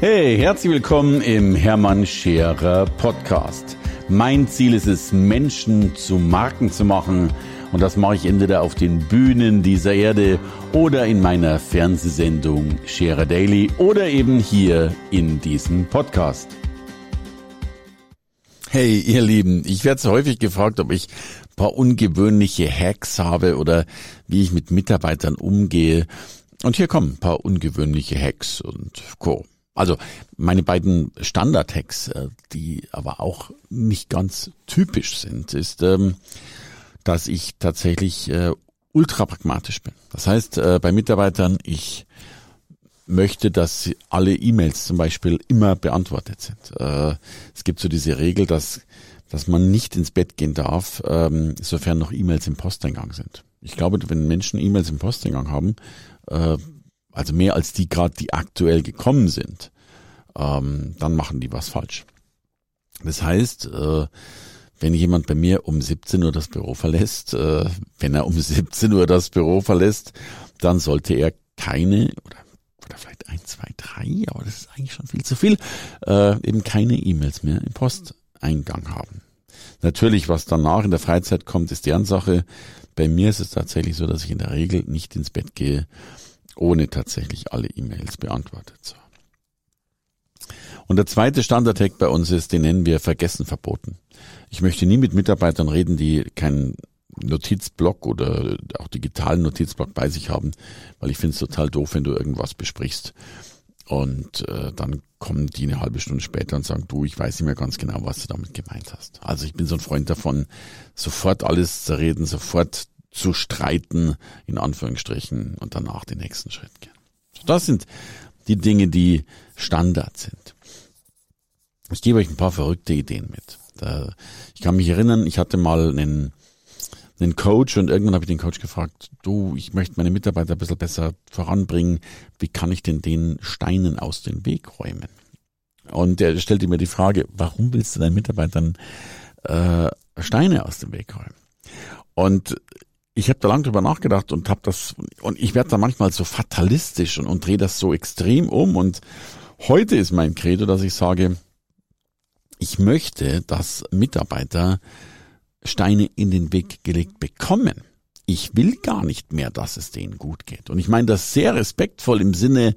Hey, herzlich willkommen im Hermann Scherer Podcast. Mein Ziel ist es, Menschen zu Marken zu machen. Und das mache ich entweder auf den Bühnen dieser Erde oder in meiner Fernsehsendung Scherer Daily oder eben hier in diesem Podcast. Hey, ihr Lieben, ich werde so häufig gefragt, ob ich ein paar ungewöhnliche Hacks habe oder wie ich mit Mitarbeitern umgehe. Und hier kommen ein paar ungewöhnliche Hacks und Co. Also meine beiden Standard-Hacks, äh, die aber auch nicht ganz typisch sind, ist, ähm, dass ich tatsächlich äh, ultra pragmatisch bin. Das heißt, äh, bei Mitarbeitern, ich möchte, dass alle E-Mails zum Beispiel immer beantwortet sind. Es gibt so diese Regel, dass, dass man nicht ins Bett gehen darf, ähm, sofern noch E-Mails im Posteingang sind. Ich glaube, wenn Menschen E-Mails im Posteingang haben, also mehr als die gerade, die aktuell gekommen sind, ähm, dann machen die was falsch. Das heißt, äh, wenn jemand bei mir um 17 Uhr das Büro verlässt, äh, wenn er um 17 Uhr das Büro verlässt, dann sollte er keine oder oder vielleicht ein, zwei, drei, aber das ist eigentlich schon viel zu viel, äh, eben keine E-Mails mehr im Posteingang haben. Natürlich, was danach in der Freizeit kommt, ist deren Sache. Bei mir ist es tatsächlich so, dass ich in der Regel nicht ins Bett gehe, ohne tatsächlich alle E-Mails beantwortet zu haben. Und der zweite Standard-Hack bei uns ist, den nennen wir Vergessen verboten. Ich möchte nie mit Mitarbeitern reden, die keinen Notizblock oder auch digitalen Notizblock bei sich haben, weil ich finde es total doof, wenn du irgendwas besprichst und äh, dann kommen die eine halbe Stunde später und sagen, du, ich weiß nicht mehr ganz genau, was du damit gemeint hast. Also ich bin so ein Freund davon, sofort alles zu reden, sofort zu streiten, in Anführungsstrichen, und danach den nächsten Schritt gehen. Das sind die Dinge, die Standard sind. Ich gebe euch ein paar verrückte Ideen mit. Ich kann mich erinnern, ich hatte mal einen, einen Coach und irgendwann habe ich den Coach gefragt, du, ich möchte meine Mitarbeiter ein bisschen besser voranbringen. Wie kann ich denn den Steinen aus dem Weg räumen? Und er stellte mir die Frage, warum willst du deinen Mitarbeitern äh, Steine aus dem Weg räumen? Und ich habe da lange drüber nachgedacht und habe das und ich werde da manchmal so fatalistisch und, und drehe das so extrem um und heute ist mein Credo, dass ich sage, ich möchte, dass Mitarbeiter Steine in den Weg gelegt bekommen. Ich will gar nicht mehr, dass es denen gut geht. Und ich meine das sehr respektvoll im Sinne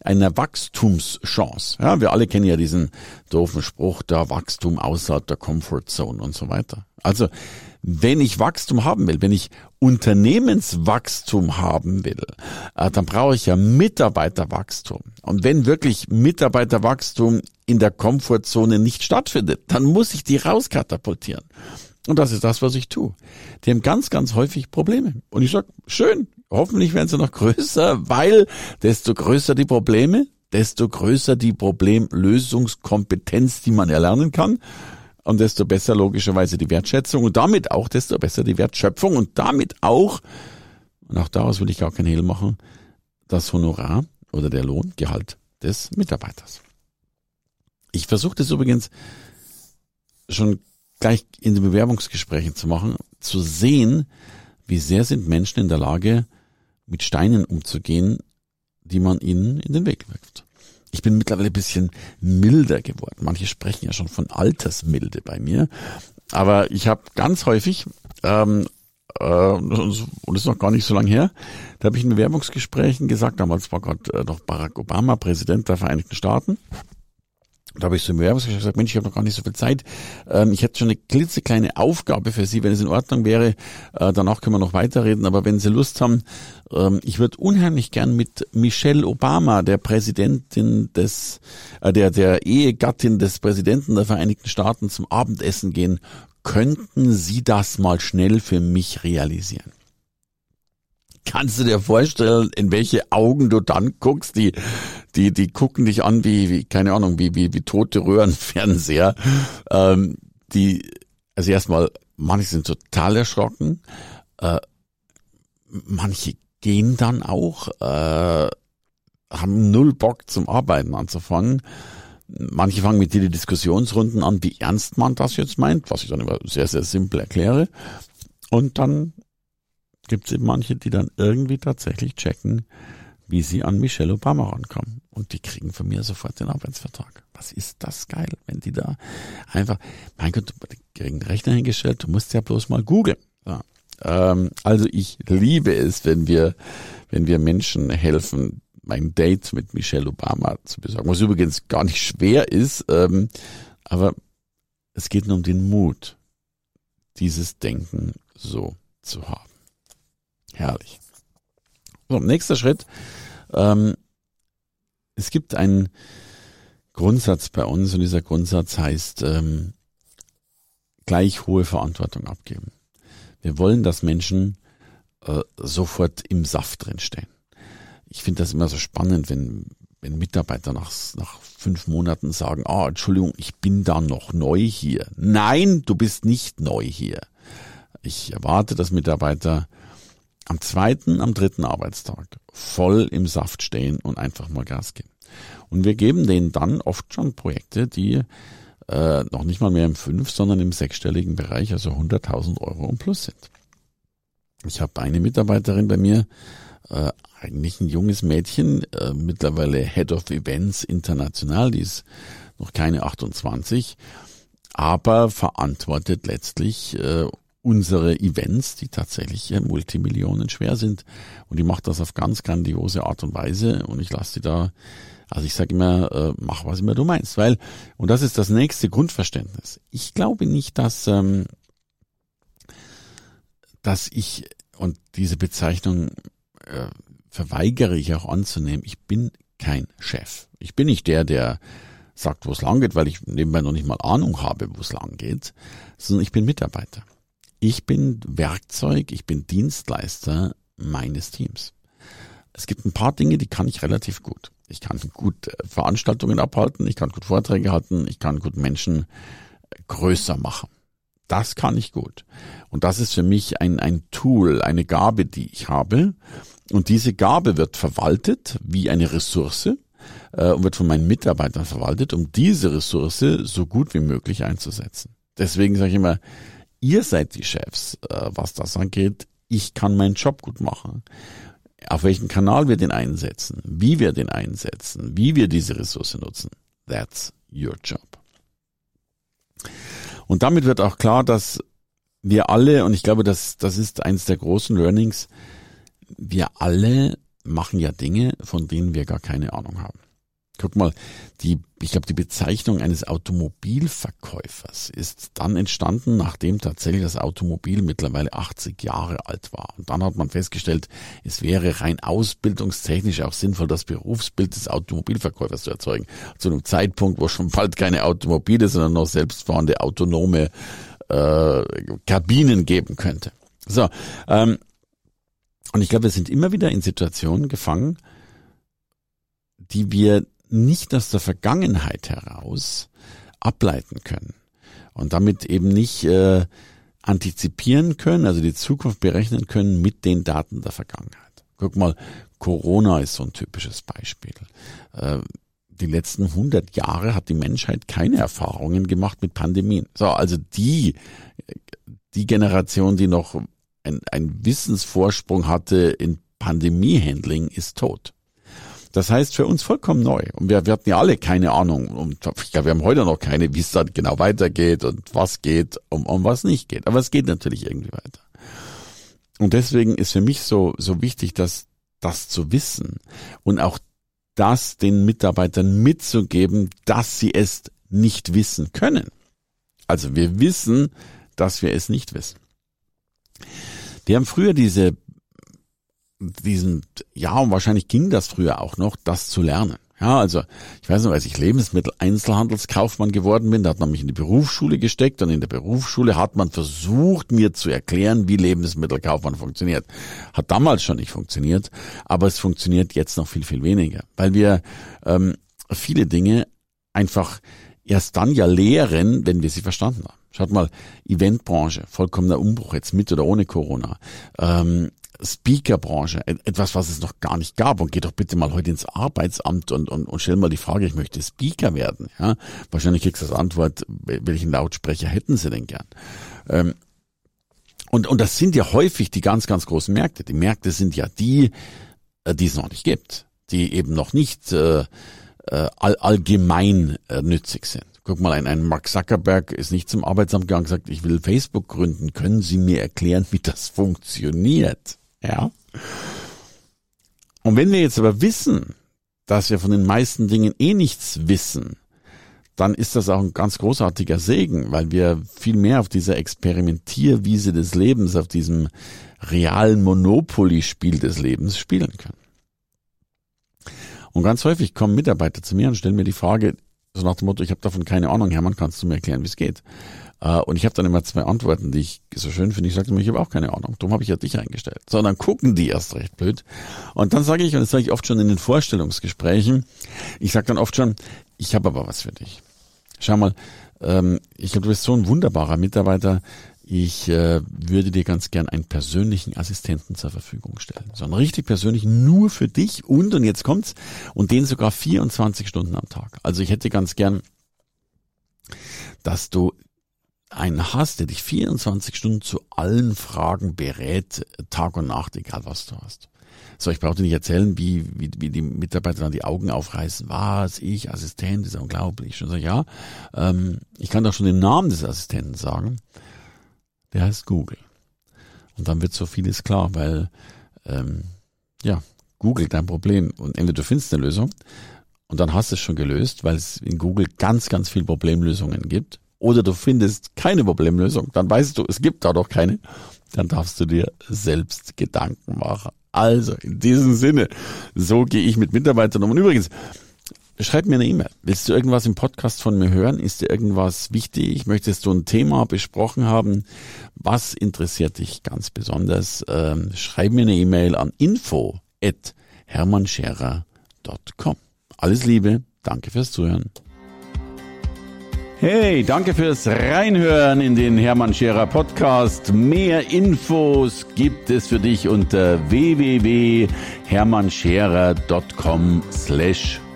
einer Wachstumschance. Ja, wir alle kennen ja diesen doofen Spruch, der Wachstum außerhalb der Comfortzone und so weiter. Also, wenn ich Wachstum haben will, wenn ich Unternehmenswachstum haben will, äh, dann brauche ich ja Mitarbeiterwachstum. Und wenn wirklich Mitarbeiterwachstum in der Komfortzone nicht stattfindet, dann muss ich die rauskatapultieren. Und das ist das, was ich tue. Die haben ganz, ganz häufig Probleme. Und ich sage, schön, hoffentlich werden sie noch größer, weil desto größer die Probleme, desto größer die Problemlösungskompetenz, die man erlernen kann. Und desto besser logischerweise die Wertschätzung und damit auch desto besser die Wertschöpfung und damit auch, und auch daraus will ich gar keinen Hehl machen, das Honorar oder der Lohngehalt des Mitarbeiters. Ich versuche das übrigens schon gleich in den Bewerbungsgesprächen zu machen, zu sehen, wie sehr sind Menschen in der Lage, mit Steinen umzugehen, die man ihnen in den Weg wirft. Ich bin mittlerweile ein bisschen milder geworden. Manche sprechen ja schon von Altersmilde bei mir. Aber ich habe ganz häufig, ähm, äh, und das ist noch gar nicht so lange her, da habe ich in Bewerbungsgesprächen gesagt, damals war gerade äh, noch Barack Obama Präsident der Vereinigten Staaten, da habe ich so im Bewerbungsgespräch gesagt, Mensch, ich habe noch gar nicht so viel Zeit. Ähm, ich hätte schon eine klitzekleine Aufgabe für Sie, wenn es in Ordnung wäre. Äh, danach können wir noch weiterreden. Aber wenn Sie Lust haben, ähm, ich würde unheimlich gern mit Michelle Obama, der Präsidentin des, äh, der, der Ehegattin des Präsidenten der Vereinigten Staaten zum Abendessen gehen. Könnten Sie das mal schnell für mich realisieren? Kannst du dir vorstellen, in welche Augen du dann guckst? Die, die, die gucken dich an wie, wie keine Ahnung, wie, wie, wie tote Röhrenfernseher. Ähm, die, also erstmal, manche sind total erschrocken. Äh, manche gehen dann auch, äh, haben null Bock zum Arbeiten anzufangen. Manche fangen mit dir die Diskussionsrunden an, wie ernst man das jetzt meint, was ich dann immer sehr, sehr simpel erkläre. Und dann gibt es eben manche, die dann irgendwie tatsächlich checken, wie sie an Michelle Obama rankommen. und die kriegen von mir sofort den Arbeitsvertrag. Was ist das geil, wenn die da einfach, mein Gott, kriegen den Rechner hingestellt, du musst ja bloß mal googeln. Ja. Ähm, also ich liebe es, wenn wir, wenn wir Menschen helfen, mein Date mit Michelle Obama zu besorgen, was übrigens gar nicht schwer ist, ähm, aber es geht nur um den Mut, dieses Denken so zu haben. Herrlich. So, nächster Schritt. Ähm, es gibt einen Grundsatz bei uns und dieser Grundsatz heißt ähm, gleich hohe Verantwortung abgeben. Wir wollen, dass Menschen äh, sofort im Saft drinstehen. Ich finde das immer so spannend, wenn, wenn Mitarbeiter nach, nach fünf Monaten sagen, ah, Entschuldigung, ich bin da noch neu hier. Nein, du bist nicht neu hier. Ich erwarte, dass Mitarbeiter am zweiten, am dritten Arbeitstag voll im Saft stehen und einfach mal Gas geben. Und wir geben denen dann oft schon Projekte, die äh, noch nicht mal mehr im fünf, sondern im sechsstelligen Bereich, also 100.000 Euro und plus sind. Ich habe eine Mitarbeiterin bei mir, äh, eigentlich ein junges Mädchen, äh, mittlerweile Head of Events international, die ist noch keine 28, aber verantwortet letztlich äh, unsere Events, die tatsächlich äh, Multimillionen schwer sind. Und die macht das auf ganz grandiose Art und Weise. Und ich lasse sie da, also ich sage immer, äh, mach was immer du meinst. Weil, und das ist das nächste Grundverständnis. Ich glaube nicht, dass, ähm, dass ich, und diese Bezeichnung äh, verweigere ich auch anzunehmen, ich bin kein Chef. Ich bin nicht der, der sagt, wo es lang geht, weil ich nebenbei noch nicht mal Ahnung habe, wo es lang geht, sondern ich bin Mitarbeiter. Ich bin Werkzeug, ich bin Dienstleister meines Teams. Es gibt ein paar Dinge, die kann ich relativ gut. Ich kann gut äh, Veranstaltungen abhalten, ich kann gut Vorträge halten, ich kann gut Menschen äh, größer machen. Das kann ich gut. Und das ist für mich ein, ein Tool, eine Gabe, die ich habe. Und diese Gabe wird verwaltet wie eine Ressource äh, und wird von meinen Mitarbeitern verwaltet, um diese Ressource so gut wie möglich einzusetzen. Deswegen sage ich immer, ihr seid die Chefs, äh, was das angeht. Ich kann meinen Job gut machen. Auf welchen Kanal wir den einsetzen, wie wir den einsetzen, wie wir diese Ressource nutzen. That's your job. Und damit wird auch klar, dass wir alle, und ich glaube, das, das ist eines der großen Learnings, wir alle machen ja Dinge, von denen wir gar keine Ahnung haben. Guck mal, die, ich glaube, die Bezeichnung eines Automobilverkäufers ist dann entstanden, nachdem tatsächlich das Automobil mittlerweile 80 Jahre alt war. Und dann hat man festgestellt, es wäre rein ausbildungstechnisch auch sinnvoll, das Berufsbild des Automobilverkäufers zu erzeugen. Zu einem Zeitpunkt, wo schon bald keine Automobile, sondern noch selbstfahrende autonome äh, Kabinen geben könnte. So, ähm, und ich glaube, wir sind immer wieder in Situationen gefangen, die wir nicht aus der Vergangenheit heraus ableiten können und damit eben nicht äh, antizipieren können, also die Zukunft berechnen können mit den Daten der Vergangenheit. Guck mal, Corona ist so ein typisches Beispiel. Äh, die letzten 100 Jahre hat die Menschheit keine Erfahrungen gemacht mit Pandemien. So, also die, die Generation, die noch ein, ein Wissensvorsprung hatte in Pandemiehandling, ist tot. Das heißt für uns vollkommen neu. Und wir, wir hatten ja alle keine Ahnung. Und ich glaube, wir haben heute noch keine, wie es dann genau weitergeht und was geht und um was nicht geht. Aber es geht natürlich irgendwie weiter. Und deswegen ist für mich so, so wichtig, dass das zu wissen und auch das den Mitarbeitern mitzugeben, dass sie es nicht wissen können. Also wir wissen, dass wir es nicht wissen. Wir haben früher diese diesen, ja, und wahrscheinlich ging das früher auch noch, das zu lernen. Ja, also ich weiß noch, als ich Lebensmittel-Einzelhandelskaufmann geworden bin, da hat man mich in die Berufsschule gesteckt und in der Berufsschule hat man versucht, mir zu erklären, wie Lebensmittelkaufmann funktioniert. Hat damals schon nicht funktioniert, aber es funktioniert jetzt noch viel, viel weniger, weil wir ähm, viele Dinge einfach erst dann ja lehren, wenn wir sie verstanden haben. Schaut mal, Eventbranche, vollkommener Umbruch jetzt mit oder ohne Corona. Ähm, Speakerbranche, etwas, was es noch gar nicht gab. Und geh doch bitte mal heute ins Arbeitsamt und, und, und stell mal die Frage, ich möchte Speaker werden. Ja? Wahrscheinlich kriegst du das Antwort, welchen Lautsprecher hätten sie denn gern? Ähm, und, und das sind ja häufig die ganz, ganz großen Märkte. Die Märkte sind ja die, äh, die es noch nicht gibt. die eben noch nicht äh, äh, all, allgemein äh, nützig sind. Guck mal, ein, ein Mark Zuckerberg ist nicht zum Arbeitsamt gegangen und gesagt, ich will Facebook gründen. Können Sie mir erklären, wie das funktioniert? Ja. Und wenn wir jetzt aber wissen, dass wir von den meisten Dingen eh nichts wissen, dann ist das auch ein ganz großartiger Segen, weil wir viel mehr auf dieser Experimentierwiese des Lebens, auf diesem realen Monopoly-Spiel des Lebens spielen können. Und ganz häufig kommen Mitarbeiter zu mir und stellen mir die Frage, so nach dem Motto, ich habe davon keine Ahnung, Hermann, kannst du mir erklären, wie es geht? Äh, und ich habe dann immer zwei Antworten, die ich so schön finde. Ich sagte mir, ich habe auch keine Ahnung. Darum habe ich ja dich eingestellt. So, dann gucken die erst recht blöd. Und dann sage ich, und das sage ich oft schon in den Vorstellungsgesprächen, ich sage dann oft schon, ich habe aber was für dich. Schau mal, ähm, ich glaube, du bist so ein wunderbarer Mitarbeiter. Ich äh, würde dir ganz gern einen persönlichen Assistenten zur Verfügung stellen. So einen richtig persönlich nur für dich und, und jetzt kommt's, und den sogar 24 Stunden am Tag. Also ich hätte ganz gern, dass du einen hast, der dich 24 Stunden zu allen Fragen berät, Tag und Nacht, egal was du hast. So, ich brauche dir nicht erzählen, wie, wie, wie die Mitarbeiter dann die Augen aufreißen. Was, ich, Assistent, ist unglaublich. Und so, ja, ähm, ich kann doch schon den Namen des Assistenten sagen. Der heißt Google. Und dann wird so vieles klar, weil, ähm, ja, Google dein Problem. Und entweder du findest eine Lösung und dann hast du es schon gelöst, weil es in Google ganz, ganz viel Problemlösungen gibt. Oder du findest keine Problemlösung, dann weißt du, es gibt da doch keine. Dann darfst du dir selbst Gedanken machen. Also, in diesem Sinne, so gehe ich mit Mitarbeitern um. Und übrigens, schreib mir eine E-Mail. Willst du irgendwas im Podcast von mir hören? Ist dir irgendwas wichtig? Möchtest du ein Thema besprochen haben? Was interessiert dich ganz besonders? Ähm, schreib mir eine E-Mail an info at hermannscherer.com. Alles Liebe, danke fürs Zuhören. Hey, danke fürs Reinhören in den Hermann Scherer Podcast. Mehr Infos gibt es für dich unter www.hermannscherer.com slash